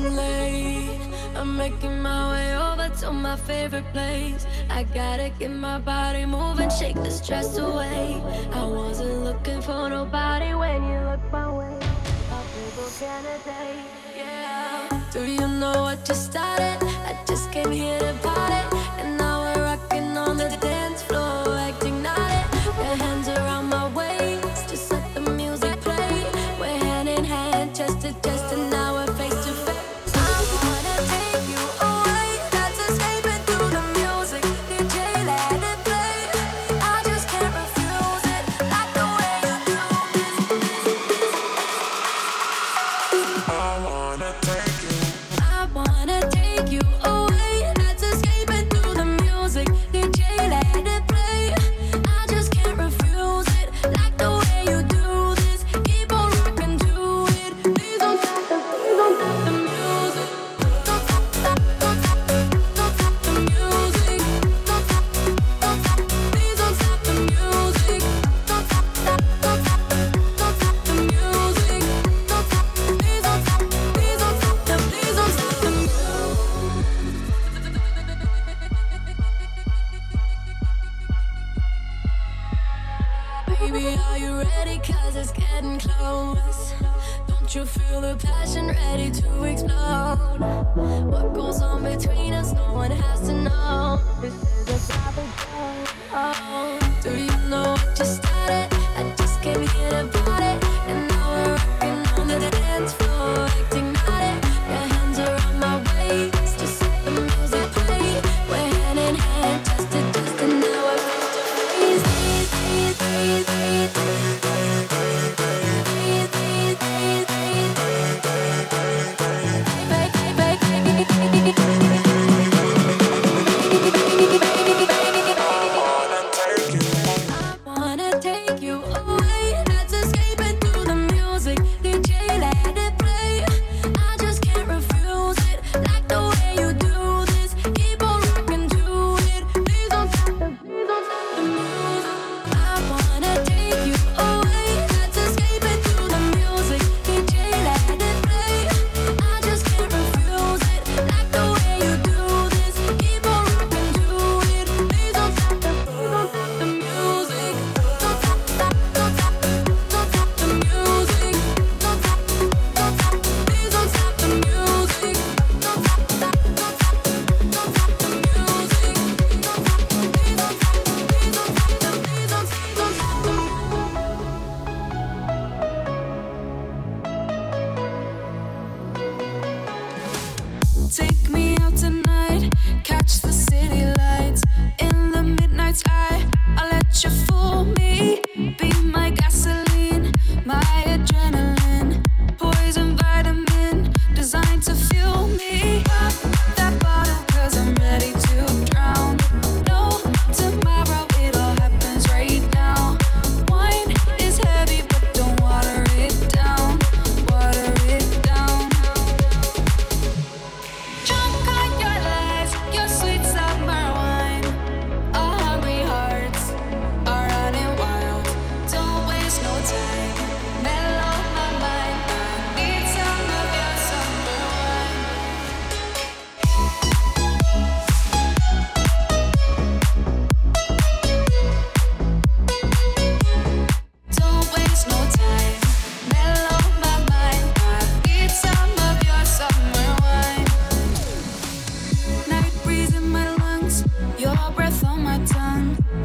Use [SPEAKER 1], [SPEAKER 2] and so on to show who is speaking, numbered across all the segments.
[SPEAKER 1] I'm late. I'm making my way over to my favorite place. I gotta get my body moving, shake the stress away. I wasn't looking for nobody when you looked my way. Canada, yeah. Do you know I just started? I just came here to party, and I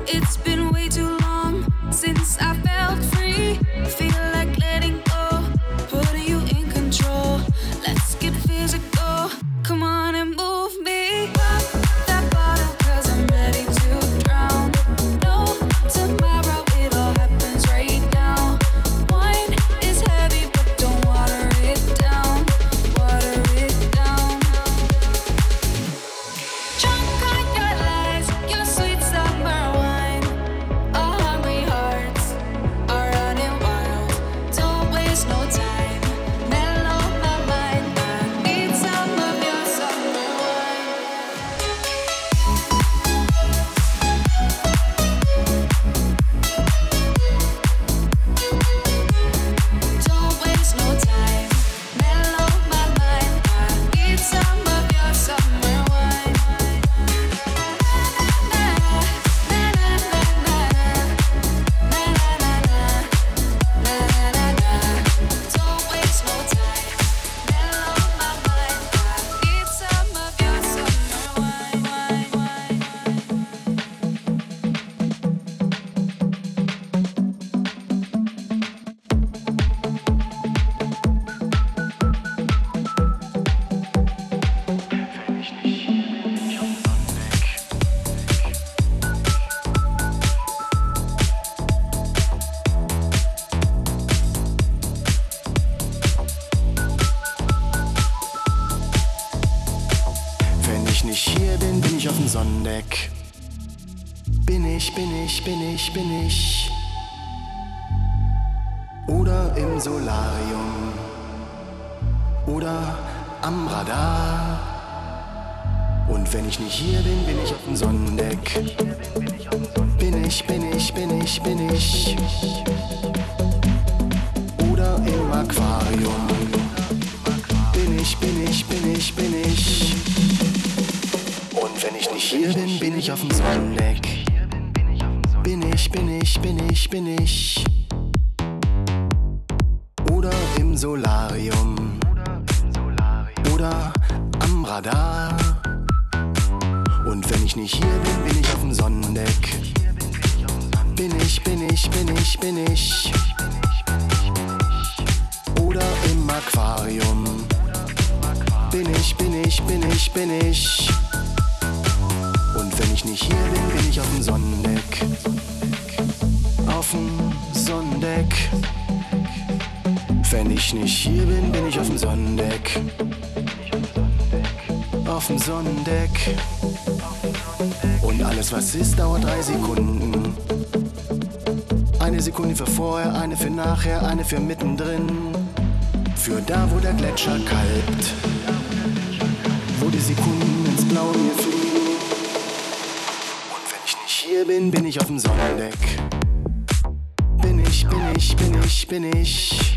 [SPEAKER 2] It's been
[SPEAKER 3] ich, bin ich, bin ich, bin ich. Oder im Aquarium. Bin ich, bin ich, bin ich, bin ich. Und wenn ich nicht hier bin, bin ich auf dem Sonnendeck. Bin ich, bin ich, bin ich, bin ich. Was ist, dauert drei Sekunden. Eine Sekunde für vorher, eine für nachher, eine für mittendrin. Für da, wo der Gletscher kalbt. Wo die Sekunden ins Blaue mir fliegen. Und wenn ich nicht hier bin, bin ich auf dem Sonnendeck. Bin ich, bin ich, bin ich, bin ich.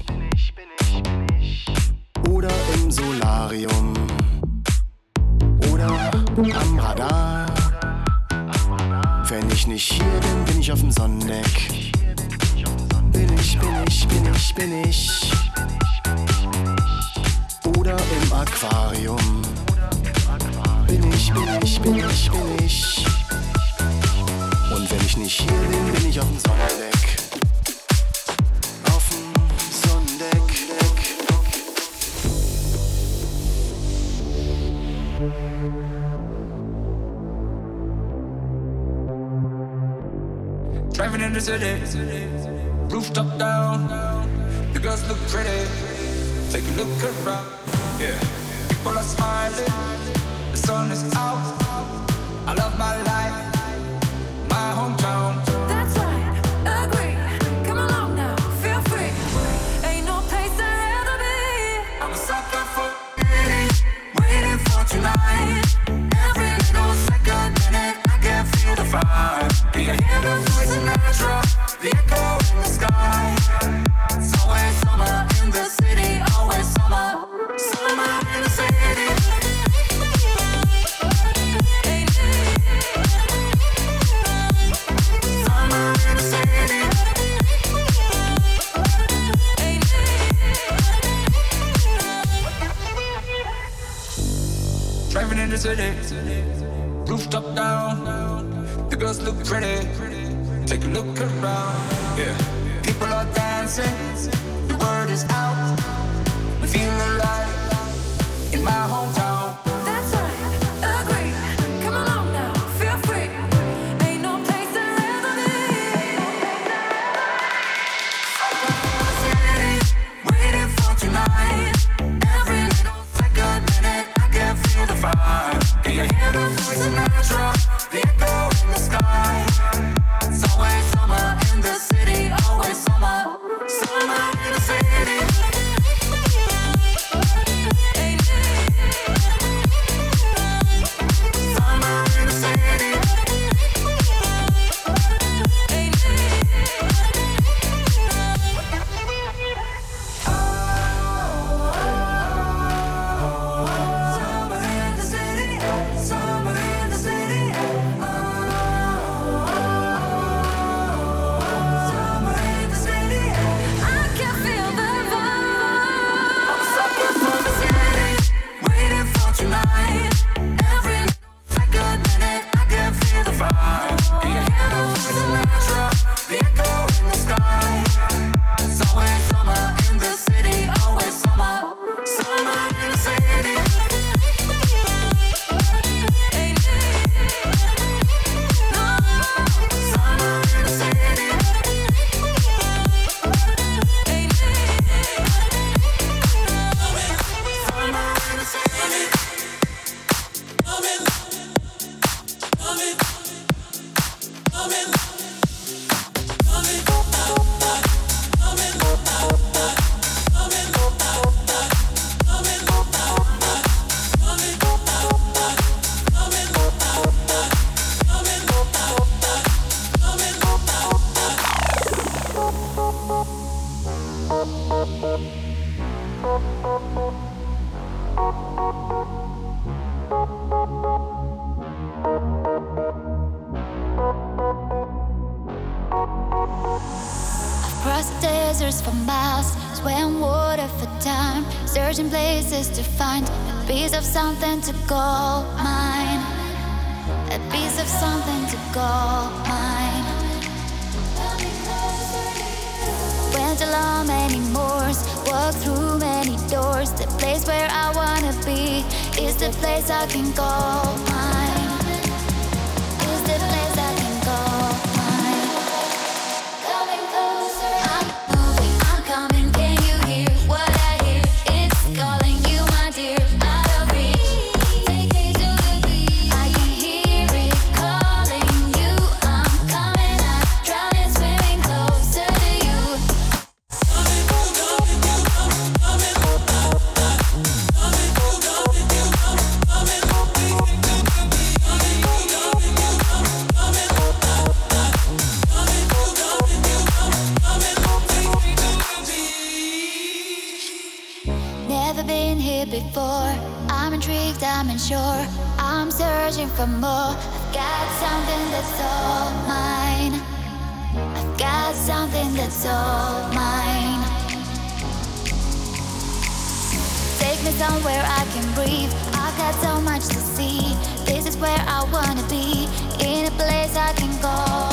[SPEAKER 4] Rooftop down. The girls look pretty. Take a look around. Yeah, people are smiling. The sun is out. I love my life, Rooftop down. The girls look pretty. Take a look around. Yeah, people are dancing. The word is out. We feel alive in my hometown.
[SPEAKER 5] Intrigued, I'm. Searching for more. I've got something that's all mine. I've got something that's all mine. Take me somewhere I can breathe. I've got so much to see. This is where I wanna be. In a place I can call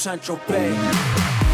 [SPEAKER 6] St. Tropez.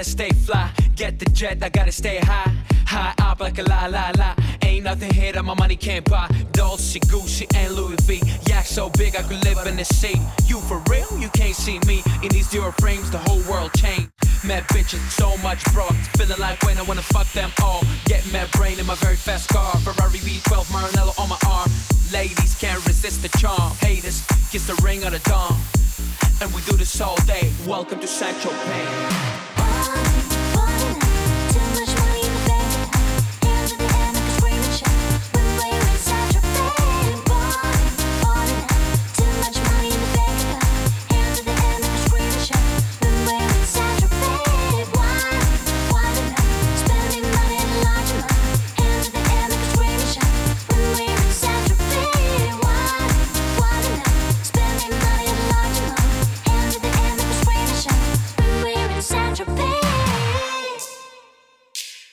[SPEAKER 6] Gotta stay fly. Get the jet, I gotta stay high. High up like a la la la. Ain't nothing here that my money can't buy. Dolce, Gucci, and Louis V. Yak so big I could live in the sea. You for real? You can't see me in these zero frames. The whole world changed. Mad bitches, so much broad. Feeling like when I wanna fuck them all. Get mad brain in my very fast car. Ferrari V12 Maranello on my arm. Ladies can't resist the charm. Haters, kiss the ring of the dawn. And we do this all day. Welcome to Sancho Pain.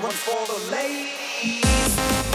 [SPEAKER 7] One's for the ladies.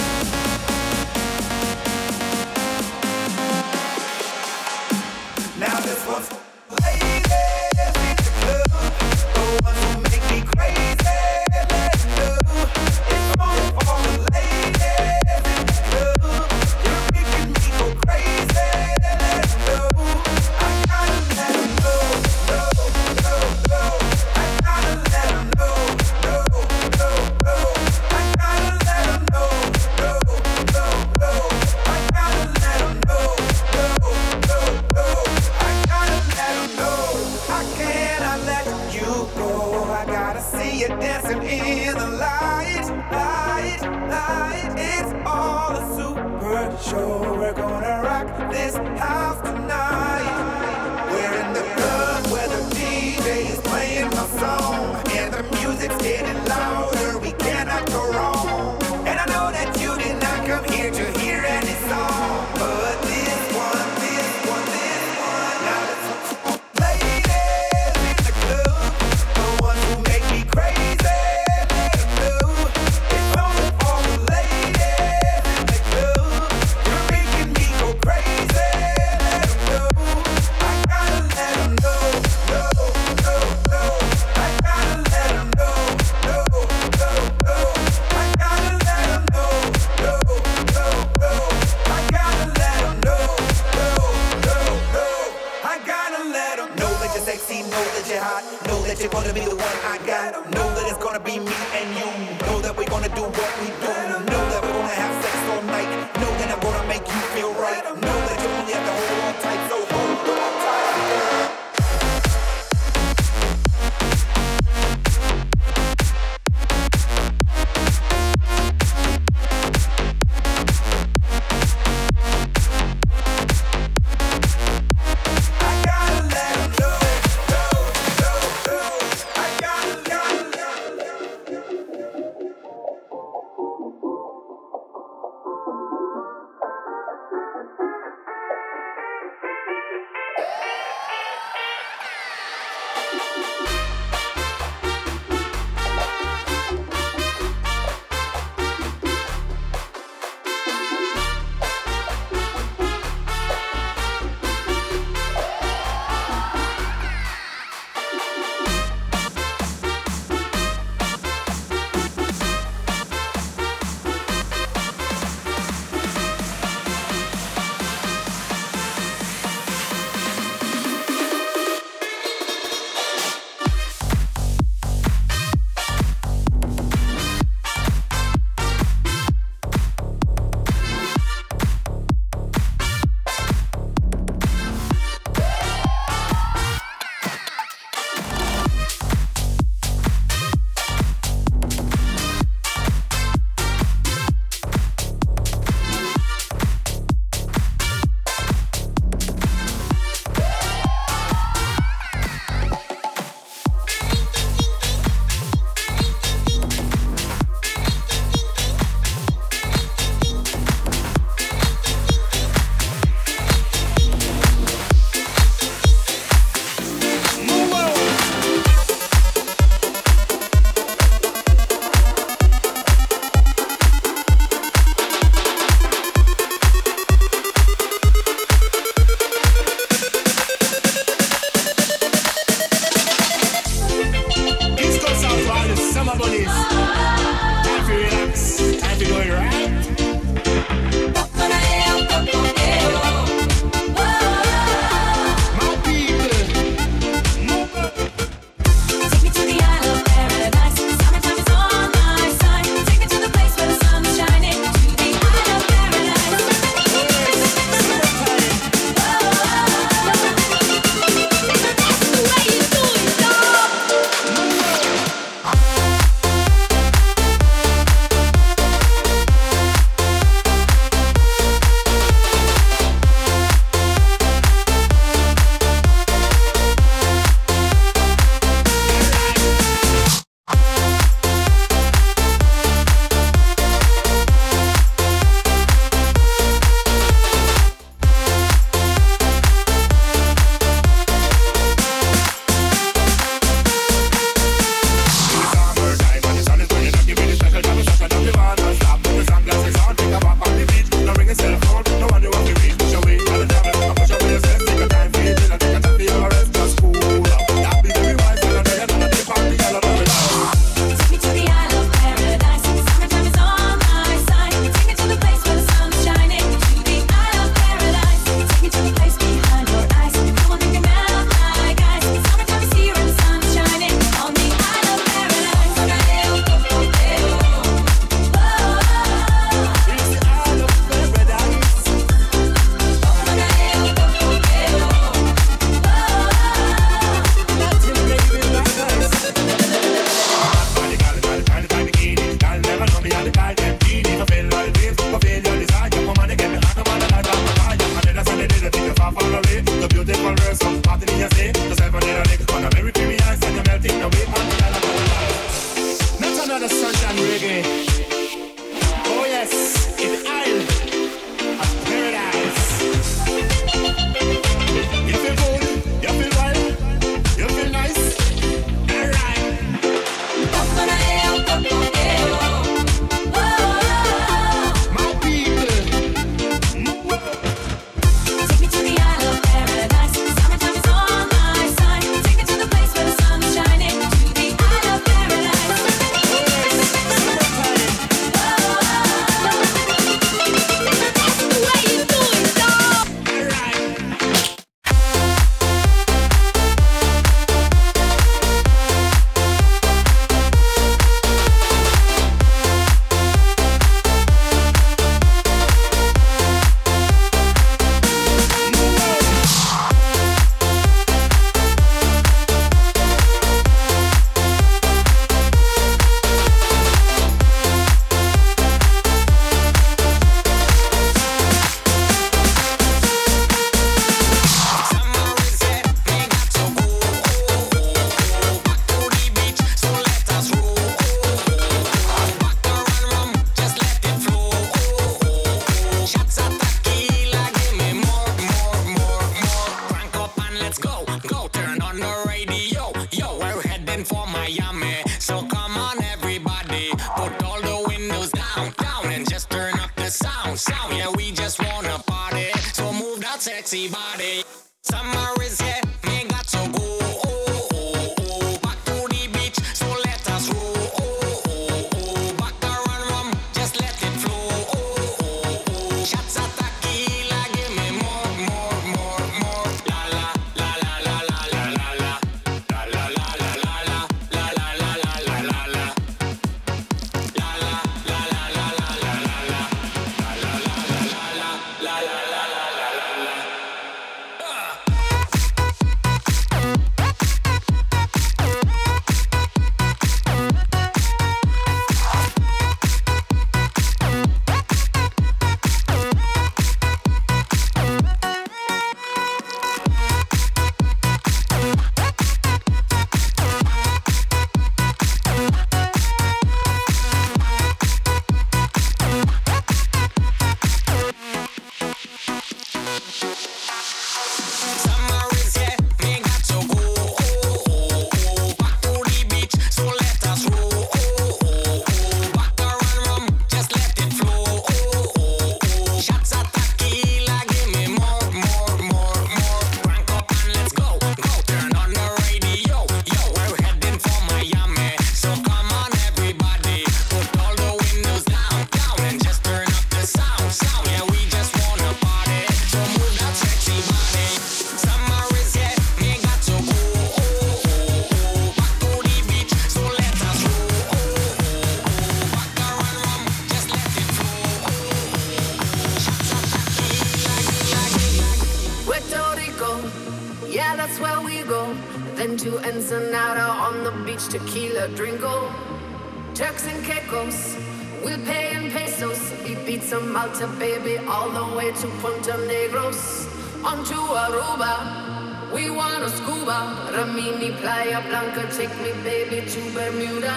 [SPEAKER 2] Playa Blanca, take me, baby, to Bermuda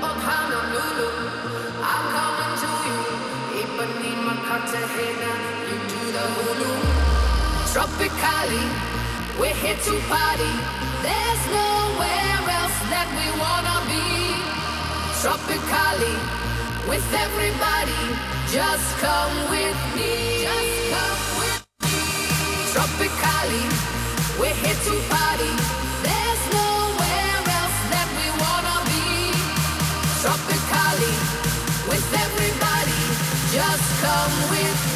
[SPEAKER 2] or Honolulu. I'm coming to you. Ipanema, Cartagena, you do the hulu. Tropicali, we're here to party. There's nowhere else that we wanna be. Tropicali, with everybody, just come with me. Just come with me. Tropicali, we're here to party.
[SPEAKER 1] love
[SPEAKER 8] with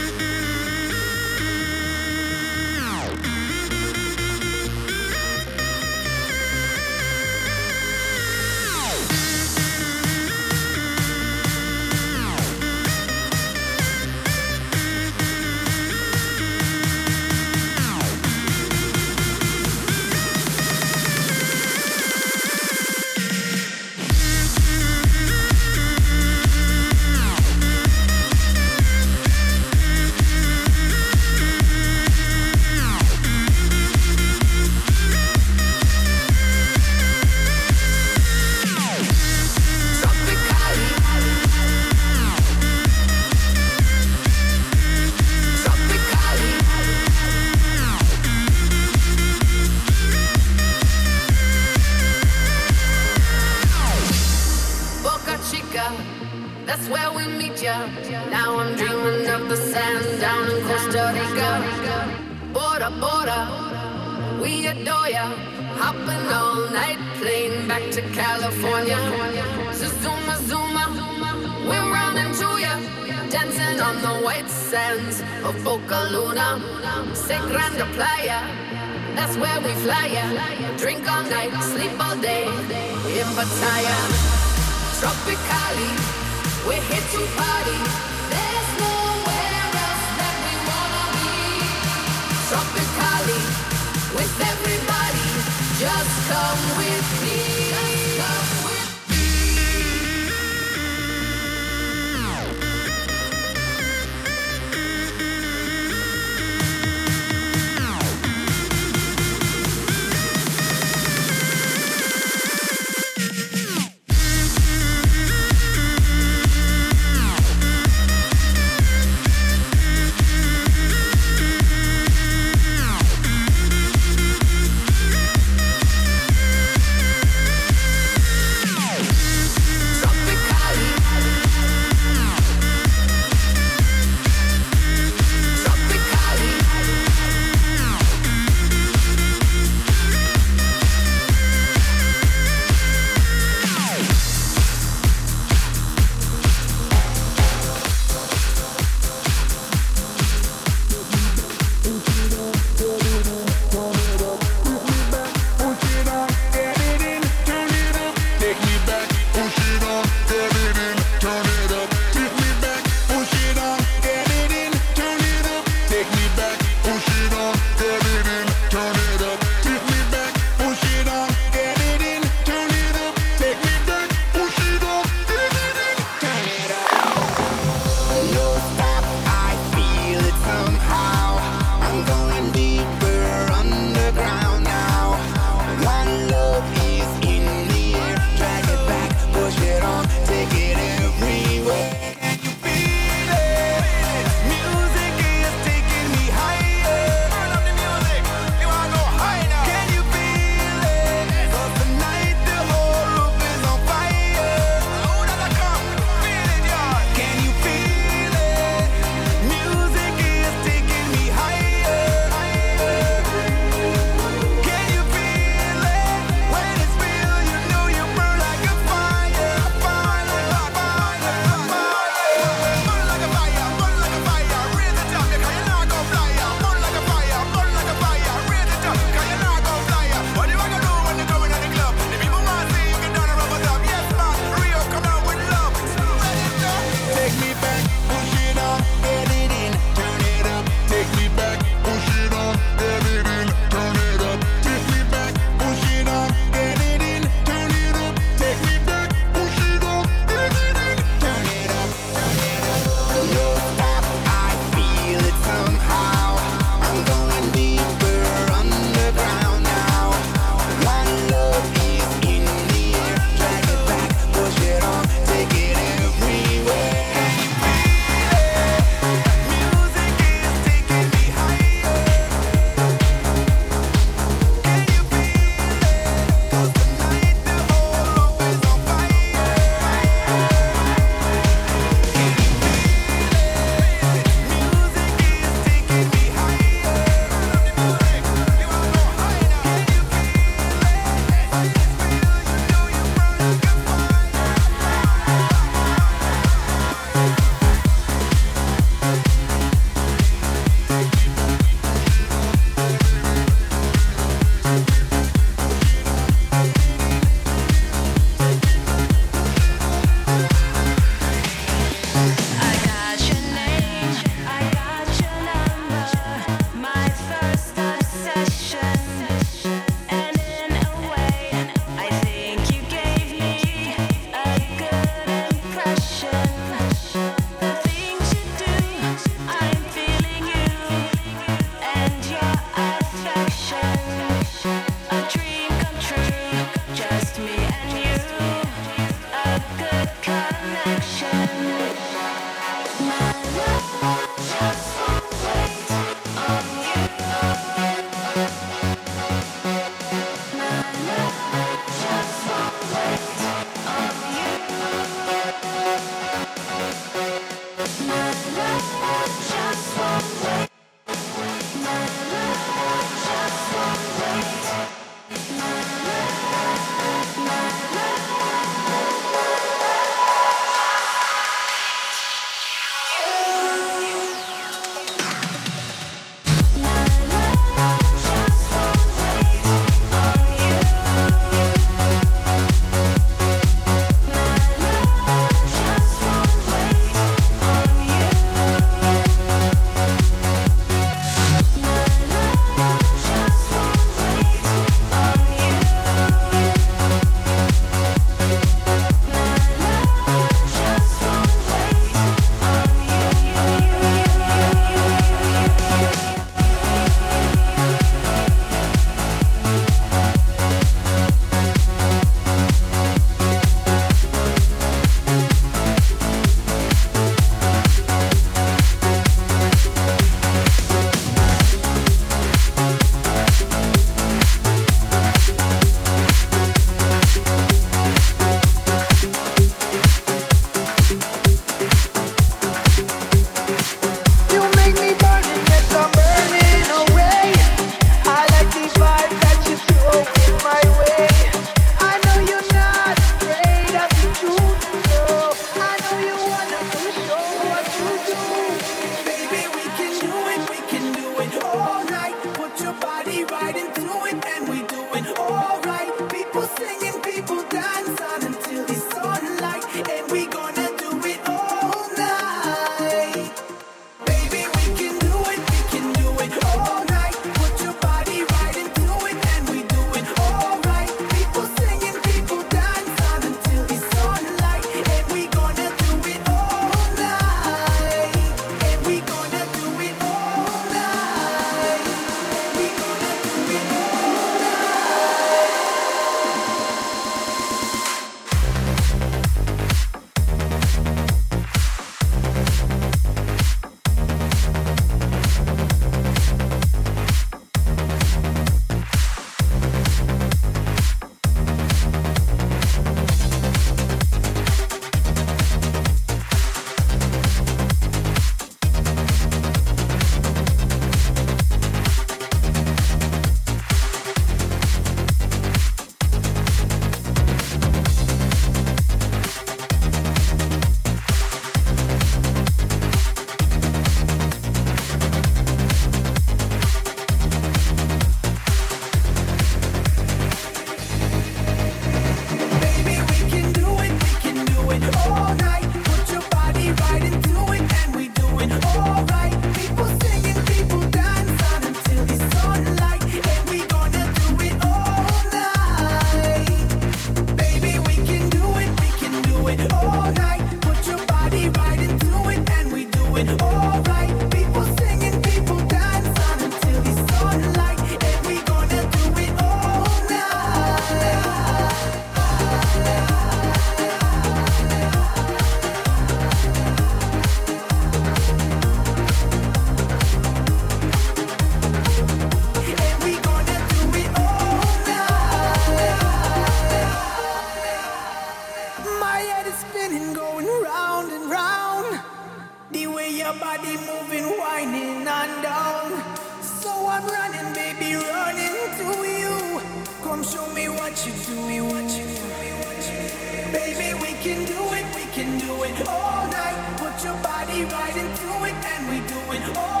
[SPEAKER 8] into it, and we do it? all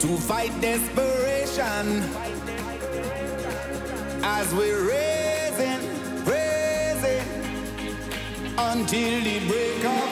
[SPEAKER 8] to
[SPEAKER 7] fight desperation. As we're raising, raising until the break of